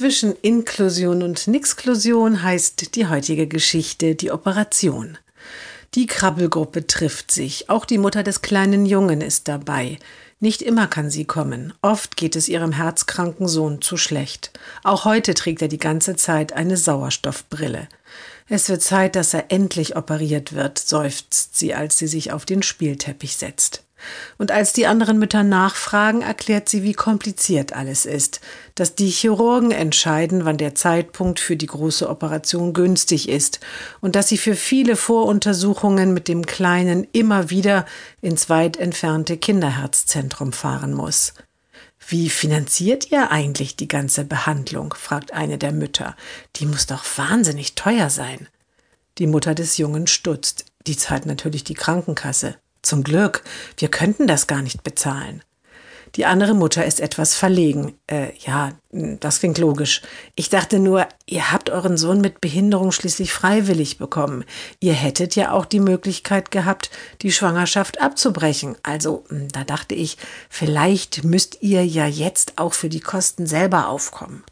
Zwischen Inklusion und Nixklusion heißt die heutige Geschichte die Operation. Die Krabbelgruppe trifft sich. Auch die Mutter des kleinen Jungen ist dabei. Nicht immer kann sie kommen. Oft geht es ihrem herzkranken Sohn zu schlecht. Auch heute trägt er die ganze Zeit eine Sauerstoffbrille. Es wird Zeit, dass er endlich operiert wird, seufzt sie, als sie sich auf den Spielteppich setzt. Und als die anderen Mütter nachfragen, erklärt sie, wie kompliziert alles ist, dass die Chirurgen entscheiden, wann der Zeitpunkt für die große Operation günstig ist und dass sie für viele Voruntersuchungen mit dem Kleinen immer wieder ins weit entfernte Kinderherzzentrum fahren muss. Wie finanziert ihr eigentlich die ganze Behandlung? fragt eine der Mütter. Die muss doch wahnsinnig teuer sein. Die Mutter des Jungen stutzt. Die zahlt natürlich die Krankenkasse. Zum Glück, wir könnten das gar nicht bezahlen. Die andere Mutter ist etwas verlegen. Äh, ja, das klingt logisch. Ich dachte nur, ihr habt euren Sohn mit Behinderung schließlich freiwillig bekommen. Ihr hättet ja auch die Möglichkeit gehabt, die Schwangerschaft abzubrechen. Also, hm, da dachte ich, vielleicht müsst ihr ja jetzt auch für die Kosten selber aufkommen.